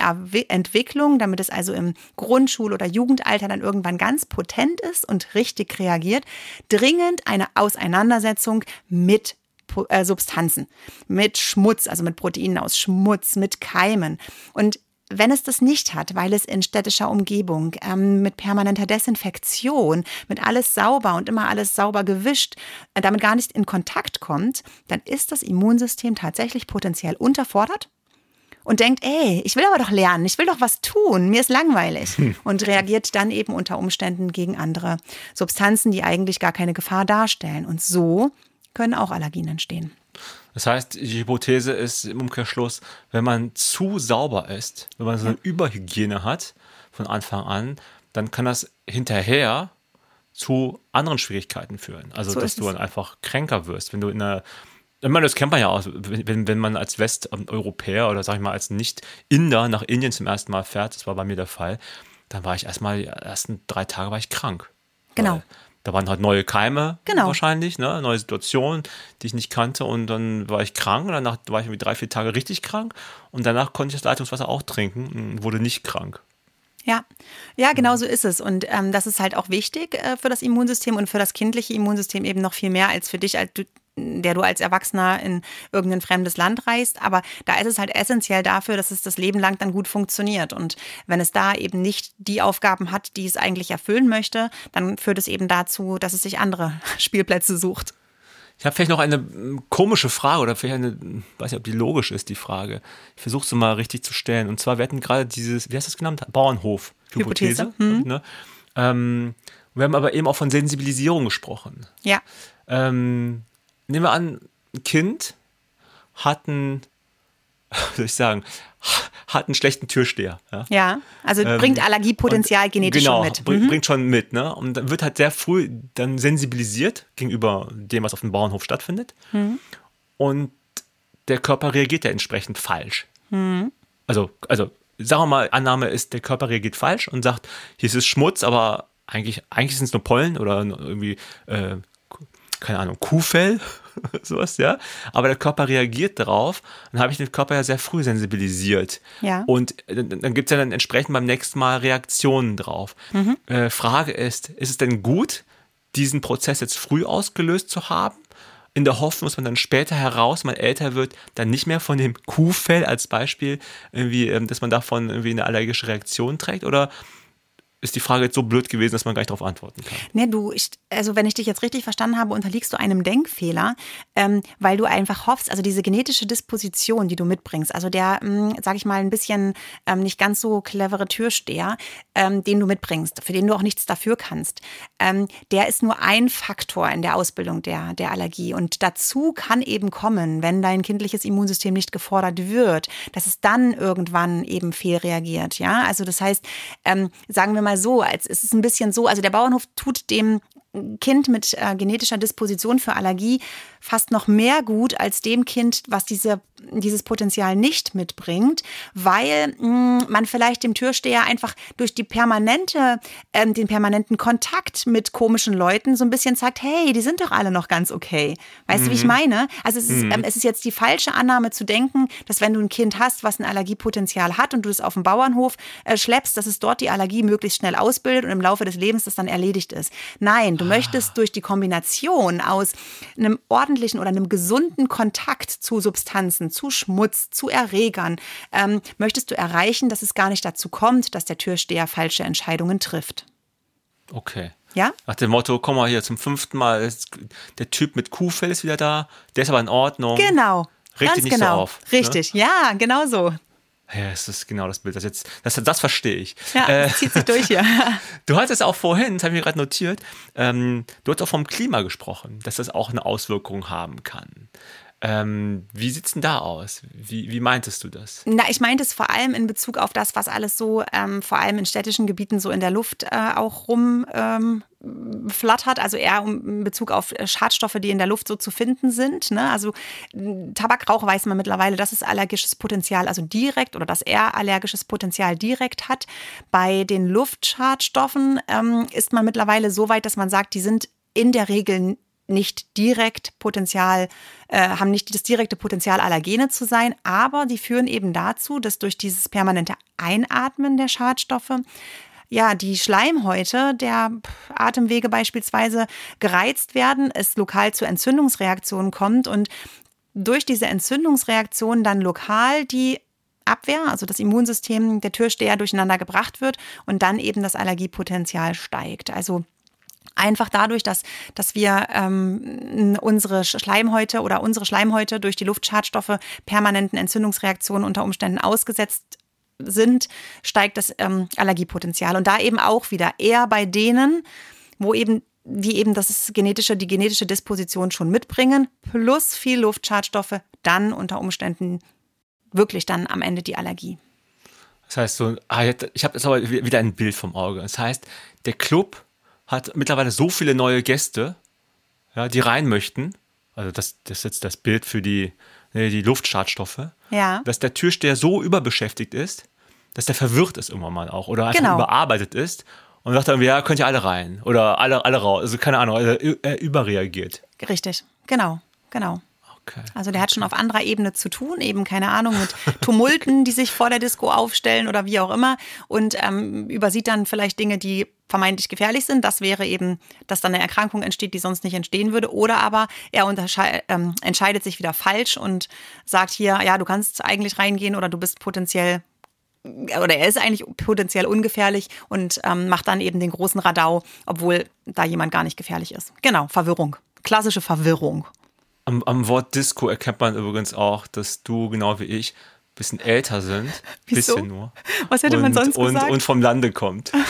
Entwicklung, damit es also im Grundschul- oder Jugendalter dann irgendwann ganz potent ist und richtig reagiert, dringend eine Auseinandersetzung mit äh, Substanzen, mit Schmutz, also mit Proteinen aus Schmutz, mit Keimen. Und wenn es das nicht hat, weil es in städtischer Umgebung ähm, mit permanenter Desinfektion, mit alles sauber und immer alles sauber gewischt, äh, damit gar nicht in Kontakt kommt, dann ist das Immunsystem tatsächlich potenziell unterfordert und denkt, ey, ich will aber doch lernen, ich will doch was tun, mir ist langweilig hm. und reagiert dann eben unter Umständen gegen andere Substanzen, die eigentlich gar keine Gefahr darstellen. Und so können auch Allergien entstehen. Das heißt, die Hypothese ist im Umkehrschluss, wenn man zu sauber ist, wenn man so eine ja. Überhygiene hat von Anfang an, dann kann das hinterher zu anderen Schwierigkeiten führen. Also, so dass du dann einfach kränker wirst, wenn du in einer ich meine, das kennt man ja auch, wenn, wenn man als Westeuropäer oder sag ich mal als Nicht-Inder nach Indien zum ersten Mal fährt, das war bei mir der Fall, dann war ich erstmal, die ersten drei Tage war ich krank. Genau da waren halt neue Keime genau. wahrscheinlich, ne? neue Situationen, die ich nicht kannte und dann war ich krank und danach war ich irgendwie drei, vier Tage richtig krank und danach konnte ich das Leitungswasser auch trinken und wurde nicht krank. Ja, ja, genau so ist es. Und ähm, das ist halt auch wichtig äh, für das Immunsystem und für das kindliche Immunsystem eben noch viel mehr als für dich, als du der du als Erwachsener in irgendein fremdes Land reist. Aber da ist es halt essentiell dafür, dass es das Leben lang dann gut funktioniert. Und wenn es da eben nicht die Aufgaben hat, die es eigentlich erfüllen möchte, dann führt es eben dazu, dass es sich andere Spielplätze sucht. Ich habe vielleicht noch eine hm, komische Frage oder vielleicht eine, weiß nicht, ob die logisch ist, die Frage. Ich versuche sie mal richtig zu stellen. Und zwar, wir hatten gerade dieses, wie heißt das genannt? Bauernhof-Hypothese. Hm. Ne? Ähm, wir haben aber eben auch von Sensibilisierung gesprochen. Ja. Ähm, nehmen wir an, ein Kind hat einen, wie soll ich sagen, hat einen schlechten Türsteher. Ja, ja also ähm, bringt Allergiepotenzial genetisch genau, schon mit. Bring, mhm. bringt schon mit, ne? Und dann wird halt sehr früh dann sensibilisiert gegenüber dem, was auf dem Bauernhof stattfindet. Mhm. Und der Körper reagiert ja entsprechend falsch. Mhm. Also, also sagen wir mal, Annahme ist, der Körper reagiert falsch und sagt, hier ist es Schmutz, aber eigentlich, eigentlich sind es nur Pollen oder irgendwie, äh, keine Ahnung, Kuhfell, sowas, ja. Aber der Körper reagiert darauf. Dann habe ich den Körper ja sehr früh sensibilisiert. Ja. Und dann, dann gibt es ja dann entsprechend beim nächsten Mal Reaktionen drauf. Mhm. Äh, Frage ist, ist es denn gut, diesen Prozess jetzt früh ausgelöst zu haben? in der Hoffnung, dass man dann später heraus, man älter wird, dann nicht mehr von dem Kuhfell als Beispiel irgendwie, ähm, dass man davon irgendwie eine allergische Reaktion trägt? Oder ist die Frage jetzt so blöd gewesen, dass man gar nicht darauf antworten kann. Nee, du, ich, also wenn ich dich jetzt richtig verstanden habe, unterliegst du einem Denkfehler, ähm, weil du einfach hoffst, also diese genetische Disposition, die du mitbringst, also der, ähm, sag ich mal, ein bisschen ähm, nicht ganz so clevere Türsteher, ähm, den du mitbringst, für den du auch nichts dafür kannst, ähm, der ist nur ein Faktor in der Ausbildung der, der Allergie. Und dazu kann eben kommen, wenn dein kindliches Immunsystem nicht gefordert wird, dass es dann irgendwann eben fehlreagiert. Ja, also das heißt, ähm, sagen wir mal, mal so, als es ist ein bisschen so, also der Bauernhof tut dem Kind mit äh, genetischer Disposition für Allergie fast noch mehr gut als dem Kind, was diese, dieses Potenzial nicht mitbringt, weil mh, mm, man vielleicht dem Türsteher einfach durch die permanente, äh, den permanenten Kontakt mit komischen Leuten so ein bisschen sagt, hey, die sind doch alle noch ganz okay. Weißt mhm. du, wie ich mhm. meine? Also es ist, mhm. ähm, es ist jetzt die falsche Annahme zu denken, dass wenn du ein Kind hast, was ein Allergiepotenzial hat und du es auf dem Bauernhof äh, schleppst, dass es dort die Allergie möglichst schnell ausbildet und im Laufe des Lebens das dann erledigt ist. Nein, du ah. möchtest durch die Kombination aus einem ordentlichen oder einem gesunden Kontakt zu Substanzen, zu Schmutz, zu Erregern, ähm, möchtest du erreichen, dass es gar nicht dazu kommt, dass der Türsteher falsche Entscheidungen trifft. Okay. Ja? Nach dem Motto, komm mal hier zum fünften Mal, der Typ mit Kuhfell ist wieder da, der ist aber in Ordnung. Genau. Regt Ganz nicht genau. so auf. Ne? Richtig, ne? ja, genau so. Ja, das ist genau das Bild. Das, jetzt, das, das verstehe ich. Ja, äh, das zieht sich durch hier. du hattest auch vorhin, das habe ich mir gerade notiert, ähm, du hast auch vom Klima gesprochen, dass das auch eine Auswirkung haben kann. Ähm, wie sieht es denn da aus? Wie, wie meintest du das? Na, ich meinte es vor allem in Bezug auf das, was alles so, ähm, vor allem in städtischen Gebieten, so in der Luft äh, auch rumflattert. Ähm, also eher in Bezug auf äh, Schadstoffe, die in der Luft so zu finden sind. Ne? Also Tabakrauch weiß man mittlerweile, dass es allergisches Potenzial, also direkt oder dass er allergisches Potenzial direkt hat. Bei den Luftschadstoffen ähm, ist man mittlerweile so weit, dass man sagt, die sind in der Regel nicht direkt Potenzial, äh, haben nicht das direkte Potenzial, Allergene zu sein, aber die führen eben dazu, dass durch dieses permanente Einatmen der Schadstoffe ja, die Schleimhäute der Atemwege beispielsweise gereizt werden, es lokal zu Entzündungsreaktionen kommt und durch diese Entzündungsreaktionen dann lokal die Abwehr, also das Immunsystem der Türsteher durcheinander gebracht wird und dann eben das Allergiepotenzial steigt. Also Einfach dadurch, dass, dass wir ähm, unsere Schleimhäute oder unsere Schleimhäute durch die Luftschadstoffe permanenten Entzündungsreaktionen unter Umständen ausgesetzt sind, steigt das ähm, Allergiepotenzial. Und da eben auch wieder eher bei denen, wo eben die eben das genetische, die genetische Disposition schon mitbringen, plus viel Luftschadstoffe, dann unter Umständen wirklich dann am Ende die Allergie. Das heißt so, ah, ich habe jetzt aber wieder ein Bild vom Auge. Das heißt, der Club hat mittlerweile so viele neue Gäste, ja, die rein möchten. Also das, das ist jetzt das Bild für die, die Luftschadstoffe. Ja. Dass der Türsteher so überbeschäftigt ist, dass der verwirrt ist irgendwann mal auch oder einfach genau. überarbeitet ist und sagt dann, ja, könnt ihr alle rein oder alle, alle raus. Also keine Ahnung, also er überreagiert. Richtig, genau, genau. Okay. Also der hat schon auf anderer Ebene zu tun, eben keine Ahnung, mit Tumulten, die sich vor der Disco aufstellen oder wie auch immer und ähm, übersieht dann vielleicht Dinge, die vermeintlich gefährlich sind. Das wäre eben, dass dann eine Erkrankung entsteht, die sonst nicht entstehen würde. Oder aber er ähm, entscheidet sich wieder falsch und sagt hier, ja, du kannst eigentlich reingehen oder du bist potenziell oder er ist eigentlich potenziell ungefährlich und ähm, macht dann eben den großen Radau, obwohl da jemand gar nicht gefährlich ist. Genau, Verwirrung. Klassische Verwirrung. Am, am Wort Disco erkennt man übrigens auch, dass du genau wie ich ein bisschen älter sind. Wieso? Bisschen nur. Was hätte und, man sonst und, gesagt? Und vom Lande kommt.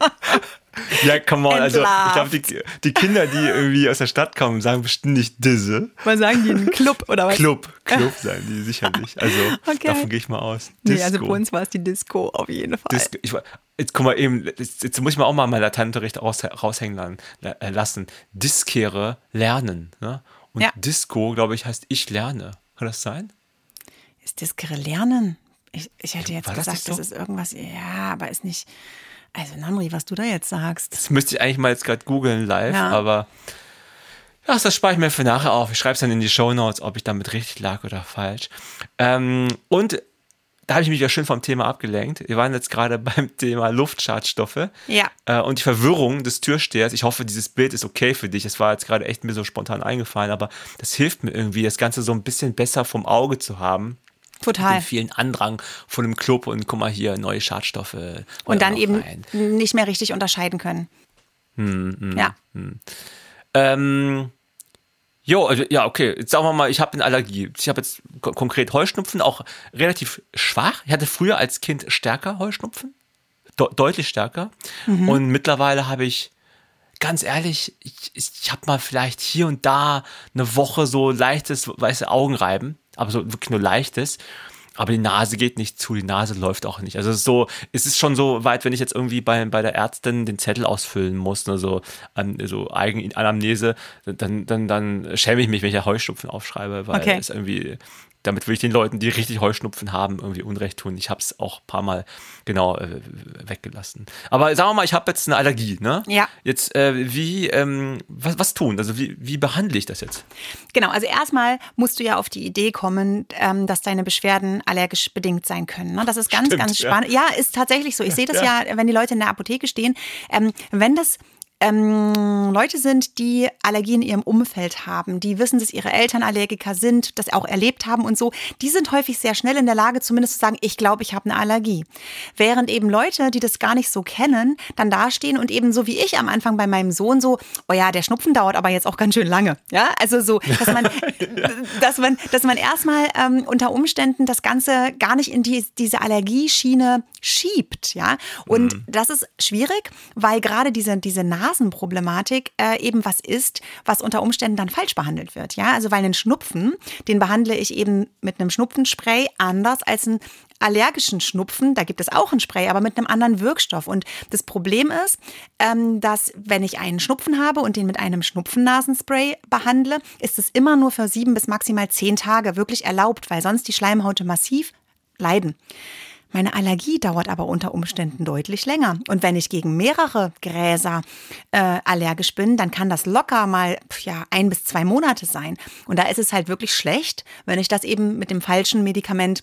Ja, come on. Also, ich glaube, die, die, Kinder, die irgendwie aus der Stadt kommen, sagen bestimmt nicht Disse. Was sagen die? Ein Club oder was? Club. Club sagen die sicherlich. Also, okay. davon gehe ich mal aus. Disco. Nee, also bei uns war es die Disco auf jeden Fall. Disco. Ich, jetzt guck mal eben, jetzt, jetzt, muss ich mal auch mal mein Lateinunterricht raus, raushängen äh, lassen. Diskere lernen. Ne? Und ja. Disco, glaube ich, heißt ich lerne. Kann das sein? Ist Diskere lernen? Ich, ich hätte jetzt War gesagt, das, so? das, ist irgendwas, ja, aber ist nicht. Also, Namri, was du da jetzt sagst. Das müsste ich eigentlich mal jetzt gerade googeln live, ja. aber. Ach, das spare ich mir für nachher auf. Ich schreibe es dann in die Show Notes, ob ich damit richtig lag oder falsch. Ähm, und da habe ich mich ja schön vom Thema abgelenkt. Wir waren jetzt gerade beim Thema Luftschadstoffe. Ja. Äh, und die Verwirrung des Türstehers. Ich hoffe, dieses Bild ist okay für dich. Es war jetzt gerade echt mir so spontan eingefallen, aber das hilft mir irgendwie, das Ganze so ein bisschen besser vom Auge zu haben. Total. Den vielen Andrang von dem Club und guck mal hier, neue Schadstoffe. Und dann eben rein. nicht mehr richtig unterscheiden können. Hm, hm, ja. Hm. Ähm, jo, also, ja, okay. Jetzt sagen wir mal, ich habe eine Allergie. Ich habe jetzt konkret Heuschnupfen, auch relativ schwach. Ich hatte früher als Kind stärker Heuschnupfen. De deutlich stärker. Mhm. Und mittlerweile habe ich ganz ehrlich, ich, ich habe mal vielleicht hier und da eine Woche so leichtes weiße Augenreiben aber so wirklich nur leichtes. Aber die Nase geht nicht zu, die Nase läuft auch nicht. Also es ist so, es ist schon so weit, wenn ich jetzt irgendwie bei, bei der Ärztin den Zettel ausfüllen muss, ne, so, um, so Eigenanamnese, dann, dann, dann schäme ich mich, wenn ich ja Heuschnupfen aufschreibe, weil okay. es irgendwie damit will ich den Leuten, die richtig Heuschnupfen haben, irgendwie Unrecht tun. Ich habe es auch ein paar Mal genau äh, weggelassen. Aber sagen wir mal, ich habe jetzt eine Allergie, ne? Ja. Jetzt, äh, wie, ähm, was, was tun? Also wie, wie behandle ich das jetzt? Genau, also erstmal musst du ja auf die Idee kommen, ähm, dass deine Beschwerden allergisch bedingt sein können. Ne? Das ist ganz, Stimmt, ganz spannend. Ja. ja. ist tatsächlich so. Ich sehe das ja. ja. wenn die Leute in der Apotheke stehen. Ähm, wenn das ähm, Leute sind, die Allergien in ihrem Umfeld haben, die wissen, dass ihre Eltern Allergiker sind, das auch erlebt haben und so, die sind häufig sehr schnell in der Lage, zumindest zu sagen, ich glaube, ich habe eine Allergie. Während eben Leute, die das gar nicht so kennen, dann dastehen und eben so wie ich am Anfang bei meinem Sohn so, oh ja, der Schnupfen dauert aber jetzt auch ganz schön lange. Ja, also so, dass man, dass man, dass man erstmal ähm, unter Umständen das Ganze gar nicht in die, diese Allergieschiene schiebt. Ja, und mhm. das ist schwierig, weil gerade diese, diese Nase Nasenproblematik äh, eben was ist, was unter Umständen dann falsch behandelt wird. Ja, also weil einen Schnupfen, den behandle ich eben mit einem Schnupfenspray anders als einen allergischen Schnupfen, da gibt es auch ein Spray, aber mit einem anderen Wirkstoff. Und das Problem ist, ähm, dass wenn ich einen Schnupfen habe und den mit einem Schnupfennasenspray behandle, ist es immer nur für sieben bis maximal zehn Tage wirklich erlaubt, weil sonst die Schleimhaute massiv leiden. Meine Allergie dauert aber unter Umständen deutlich länger. Und wenn ich gegen mehrere Gräser äh, allergisch bin, dann kann das locker mal ja, ein bis zwei Monate sein. Und da ist es halt wirklich schlecht, wenn ich das eben mit dem falschen Medikament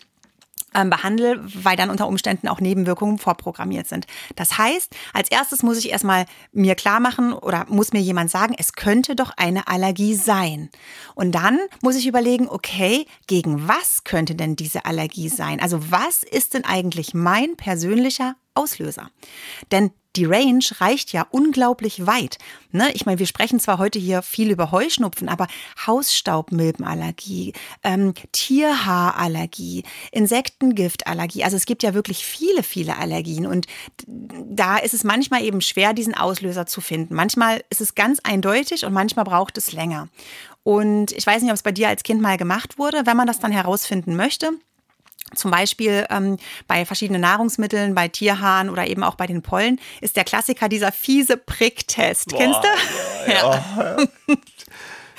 ähm, behandle, weil dann unter Umständen auch Nebenwirkungen vorprogrammiert sind. Das heißt, als erstes muss ich erstmal mir klar machen oder muss mir jemand sagen, es könnte doch eine Allergie sein. Und dann muss ich überlegen, okay, gegen was könnte denn diese Allergie sein? Also was ist denn eigentlich mein persönlicher Auslöser? Denn die Range reicht ja unglaublich weit. Ne? Ich meine, wir sprechen zwar heute hier viel über Heuschnupfen, aber Hausstaubmilbenallergie, ähm, Tierhaarallergie, Insektengiftallergie. Also es gibt ja wirklich viele, viele Allergien. Und da ist es manchmal eben schwer, diesen Auslöser zu finden. Manchmal ist es ganz eindeutig und manchmal braucht es länger. Und ich weiß nicht, ob es bei dir als Kind mal gemacht wurde. Wenn man das dann herausfinden möchte, zum Beispiel ähm, bei verschiedenen Nahrungsmitteln, bei Tierhaaren oder eben auch bei den Pollen, ist der Klassiker dieser fiese Pricktest. Boah, Kennst du? Ja. ja.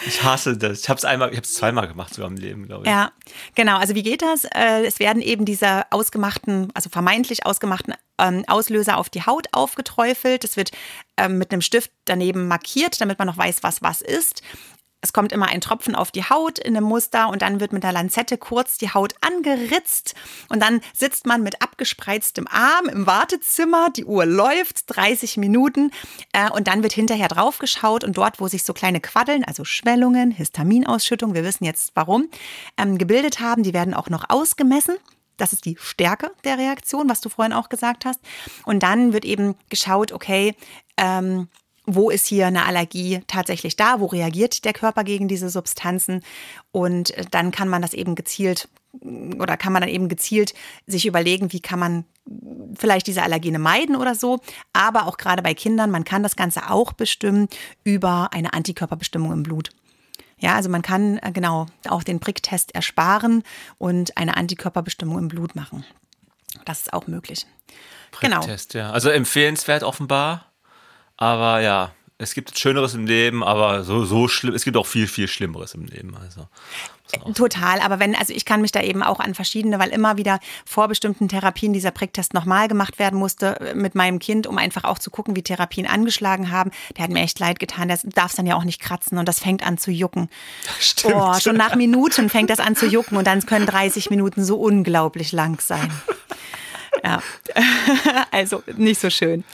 Ich hasse das. Ich habe es einmal, ich habe es zweimal gemacht sogar im Leben, glaube ich. Ja, genau. Also wie geht das? Äh, es werden eben diese ausgemachten, also vermeintlich ausgemachten ähm, Auslöser auf die Haut aufgeträufelt. Es wird ähm, mit einem Stift daneben markiert, damit man noch weiß, was was ist. Es kommt immer ein Tropfen auf die Haut in einem Muster und dann wird mit der Lanzette kurz die Haut angeritzt und dann sitzt man mit abgespreiztem Arm im Wartezimmer, die Uhr läuft 30 Minuten äh, und dann wird hinterher draufgeschaut und dort, wo sich so kleine Quaddeln, also Schwellungen, Histaminausschüttung, wir wissen jetzt warum, ähm, gebildet haben, die werden auch noch ausgemessen. Das ist die Stärke der Reaktion, was du vorhin auch gesagt hast. Und dann wird eben geschaut, okay, ähm, wo ist hier eine Allergie tatsächlich da, wo reagiert der Körper gegen diese Substanzen und äh, dann kann man das eben gezielt oder kann man dann eben gezielt sich überlegen, wie kann man vielleicht diese Allergene meiden oder so. Aber auch gerade bei Kindern, man kann das Ganze auch bestimmen über eine Antikörperbestimmung im Blut. Ja, also man kann äh, genau auch den Pricktest ersparen und eine Antikörperbestimmung im Blut machen. Das ist auch möglich. Genau. Pricktest, genau. ja. Also empfehlenswert offenbar. Aber ja, es gibt Schöneres im Leben, aber so, so schlimm, es gibt auch viel, viel Schlimmeres im Leben. Also. Total, aber wenn, also ich kann mich da eben auch an verschiedene, weil immer wieder vor bestimmten Therapien dieser Pricktest nochmal gemacht werden musste äh, mit meinem Kind, um einfach auch zu gucken, wie Therapien angeschlagen haben. Der hat mir echt leid getan, der darf es dann ja auch nicht kratzen und das fängt an zu jucken. Stimmt. Oh, schon nach Minuten fängt das an zu jucken und dann können 30 Minuten so unglaublich lang sein. Ja, also nicht so schön.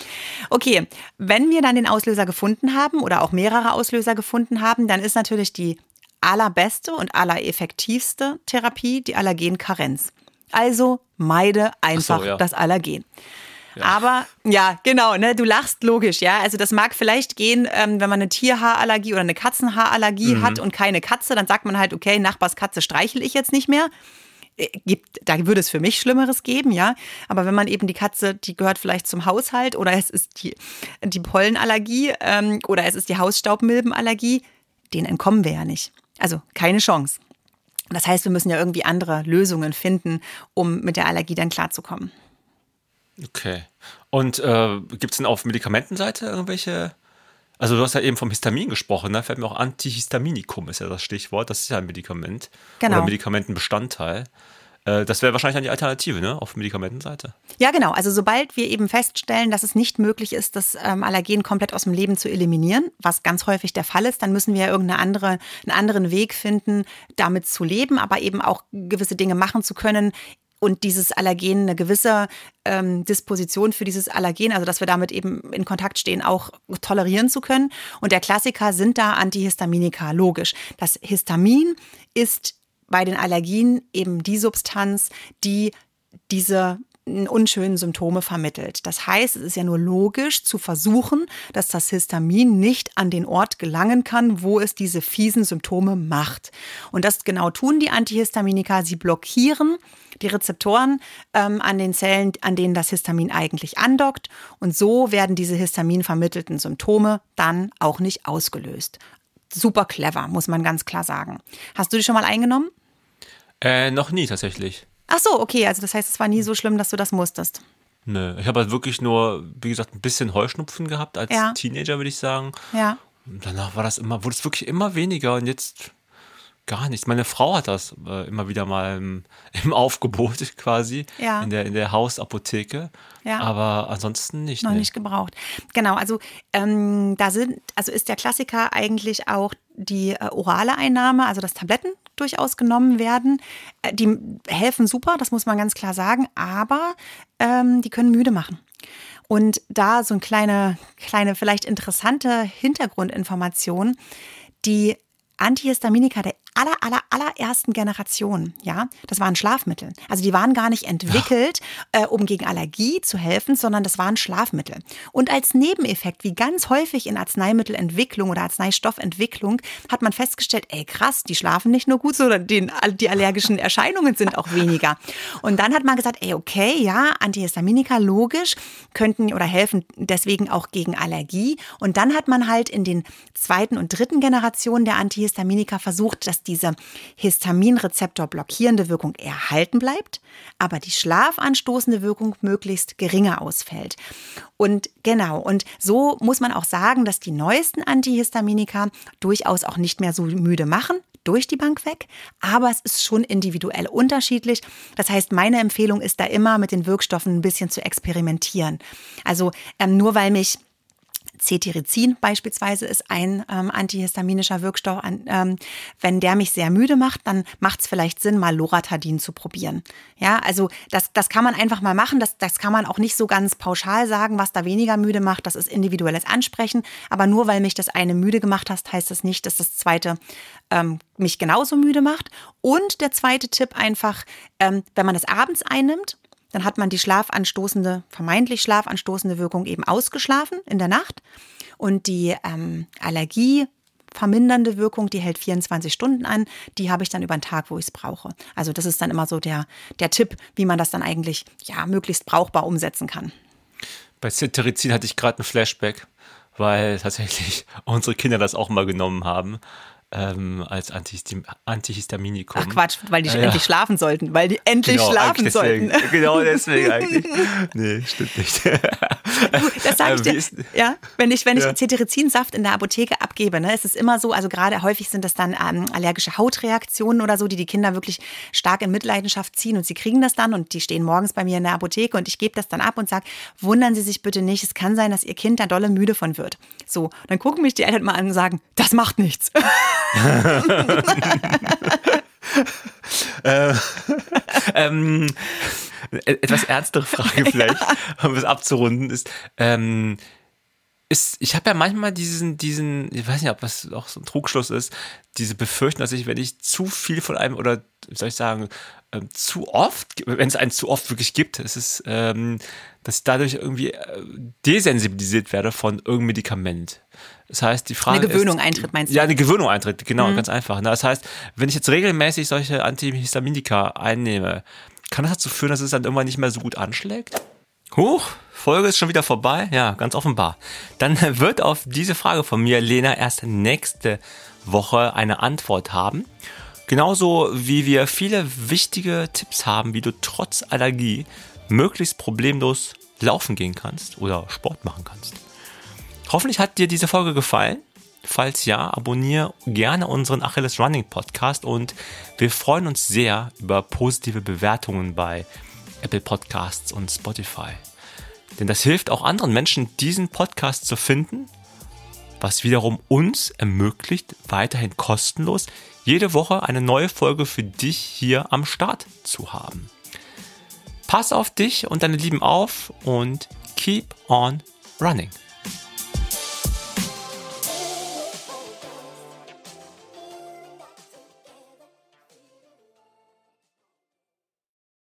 Okay, wenn wir dann den Auslöser gefunden haben oder auch mehrere Auslöser gefunden haben, dann ist natürlich die allerbeste und allereffektivste Therapie die Allergenkarenz. Also meide einfach so, ja. das Allergen. Ja. Aber ja, genau, ne, du lachst logisch, ja. Also das mag vielleicht gehen, ähm, wenn man eine Tierhaarallergie oder eine Katzenhaarallergie mhm. hat und keine Katze, dann sagt man halt, okay, Nachbarskatze streichel ich jetzt nicht mehr. Äh, gibt, da würde es für mich Schlimmeres geben, ja. Aber wenn man eben die Katze, die gehört vielleicht zum Haushalt oder es ist die, die Pollenallergie ähm, oder es ist die Hausstaubmilbenallergie, denen entkommen wir ja nicht. Also keine Chance. Das heißt, wir müssen ja irgendwie andere Lösungen finden, um mit der Allergie dann klarzukommen. Okay. Und äh, gibt es denn auf Medikamentenseite irgendwelche? Also du hast ja eben vom Histamin gesprochen, ne? Fällt mir auch Antihistaminikum ist ja das Stichwort. Das ist ja ein Medikament genau. oder Medikamentenbestandteil. Äh, das wäre wahrscheinlich dann die Alternative, ne, auf Medikamentenseite. Ja, genau. Also sobald wir eben feststellen, dass es nicht möglich ist, das ähm, Allergen komplett aus dem Leben zu eliminieren, was ganz häufig der Fall ist, dann müssen wir ja irgendeine andere, einen anderen Weg finden, damit zu leben, aber eben auch gewisse Dinge machen zu können, und dieses Allergen eine gewisse ähm, Disposition für dieses Allergen, also dass wir damit eben in Kontakt stehen, auch tolerieren zu können. Und der Klassiker sind da Antihistaminika, logisch. Das Histamin ist bei den Allergien eben die Substanz, die diese unschönen Symptome vermittelt. Das heißt, es ist ja nur logisch zu versuchen, dass das Histamin nicht an den Ort gelangen kann, wo es diese fiesen Symptome macht. Und das genau tun die Antihistaminika. Sie blockieren die Rezeptoren ähm, an den Zellen, an denen das Histamin eigentlich andockt. Und so werden diese histaminvermittelten Symptome dann auch nicht ausgelöst. Super clever, muss man ganz klar sagen. Hast du die schon mal eingenommen? Äh, noch nie tatsächlich. Ach so, okay. Also das heißt, es war nie so schlimm, dass du das musstest. Nö, ich habe halt wirklich nur, wie gesagt, ein bisschen Heuschnupfen gehabt als ja. Teenager, würde ich sagen. Ja. Und danach war das immer, wurde es wirklich immer weniger und jetzt gar nichts. Meine Frau hat das äh, immer wieder mal im, im Aufgebot quasi ja. in, der, in der Hausapotheke. Ja. Aber ansonsten nicht. Noch nee. nicht gebraucht. Genau, also ähm, da sind, also ist der Klassiker eigentlich auch die äh, orale Einnahme, also dass Tabletten durchaus genommen werden. Äh, die helfen super, das muss man ganz klar sagen, aber ähm, die können müde machen. Und da so eine kleine, kleine, vielleicht interessante Hintergrundinformation. Die Antihistaminika der aller, aller, allerersten Generation, ja, das waren Schlafmittel. Also die waren gar nicht entwickelt, äh, um gegen Allergie zu helfen, sondern das waren Schlafmittel. Und als Nebeneffekt, wie ganz häufig in Arzneimittelentwicklung oder Arzneistoffentwicklung, hat man festgestellt, ey krass, die schlafen nicht nur gut, sondern die, die allergischen Erscheinungen sind auch weniger. Und dann hat man gesagt, ey okay, ja, Antihistaminika logisch könnten oder helfen deswegen auch gegen Allergie. Und dann hat man halt in den zweiten und dritten Generationen der Antihistaminika versucht, das diese Histaminrezeptor blockierende Wirkung erhalten bleibt, aber die schlafanstoßende Wirkung möglichst geringer ausfällt. Und genau, und so muss man auch sagen, dass die neuesten Antihistaminika durchaus auch nicht mehr so müde machen, durch die Bank weg, aber es ist schon individuell unterschiedlich. Das heißt, meine Empfehlung ist da immer mit den Wirkstoffen ein bisschen zu experimentieren. Also ähm, nur weil mich Cetirizin beispielsweise ist ein ähm, antihistaminischer Wirkstoff. Ähm, wenn der mich sehr müde macht, dann macht es vielleicht Sinn, mal Loratadin zu probieren. Ja, also das, das kann man einfach mal machen. Das, das kann man auch nicht so ganz pauschal sagen, was da weniger müde macht. Das ist individuelles Ansprechen. Aber nur weil mich das eine müde gemacht hat, heißt das nicht, dass das zweite ähm, mich genauso müde macht. Und der zweite Tipp einfach, ähm, wenn man es abends einnimmt, dann hat man die schlafanstoßende, vermeintlich schlafanstoßende Wirkung eben ausgeschlafen in der Nacht und die ähm, Allergie vermindernde Wirkung, die hält 24 Stunden an. Die habe ich dann über den Tag, wo ich es brauche. Also das ist dann immer so der, der Tipp, wie man das dann eigentlich ja, möglichst brauchbar umsetzen kann. Bei Cetirizin hatte ich gerade ein Flashback, weil tatsächlich unsere Kinder das auch mal genommen haben ähm, als Antihistam Antihistaminikum. Ach Quatsch, weil die äh, endlich ja. schlafen sollten, weil die endlich genau, schlafen deswegen, sollten. Genau deswegen eigentlich. Nee, stimmt nicht. Du, das sage ich ähm, dir. Ja, wenn ich, wenn ich ja. Cetirizin-Saft in der Apotheke abgebe, ne, ist es immer so, also gerade häufig sind das dann ähm, allergische Hautreaktionen oder so, die die Kinder wirklich stark in Mitleidenschaft ziehen und sie kriegen das dann und die stehen morgens bei mir in der Apotheke und ich gebe das dann ab und sage, wundern Sie sich bitte nicht, es kann sein, dass Ihr Kind da dolle müde von wird. So, dann gucken mich die Eltern mal an und sagen, das macht nichts. äh, ähm, etwas ernstere Frage vielleicht, um es abzurunden, ist, ähm, ist ich habe ja manchmal diesen, diesen, ich weiß nicht, ob das auch so ein Trugschluss ist, diese Befürchtung, dass ich, wenn ich zu viel von einem oder, wie soll ich sagen, ähm, zu oft, wenn es einen zu oft wirklich gibt, es ist, ähm, dass ich dadurch irgendwie äh, desensibilisiert werde von irgendeinem Medikament. Das heißt, die Frage Eine Gewöhnung ist, eintritt, meinst du? Ja, eine Gewöhnung eintritt, genau, mhm. ganz einfach. Ne? Das heißt, wenn ich jetzt regelmäßig solche Antihistaminika einnehme, kann das dazu führen, dass es dann irgendwann nicht mehr so gut anschlägt? Huch, Folge ist schon wieder vorbei? Ja, ganz offenbar. Dann wird auf diese Frage von mir Lena erst nächste Woche eine Antwort haben. Genauso wie wir viele wichtige Tipps haben, wie du trotz Allergie möglichst problemlos laufen gehen kannst oder Sport machen kannst. Hoffentlich hat dir diese Folge gefallen. Falls ja, abonniere gerne unseren Achilles Running Podcast und wir freuen uns sehr über positive Bewertungen bei Apple Podcasts und Spotify. Denn das hilft auch anderen Menschen, diesen Podcast zu finden, was wiederum uns ermöglicht, weiterhin kostenlos jede Woche eine neue Folge für dich hier am Start zu haben. Pass auf dich und deine Lieben auf und keep on running.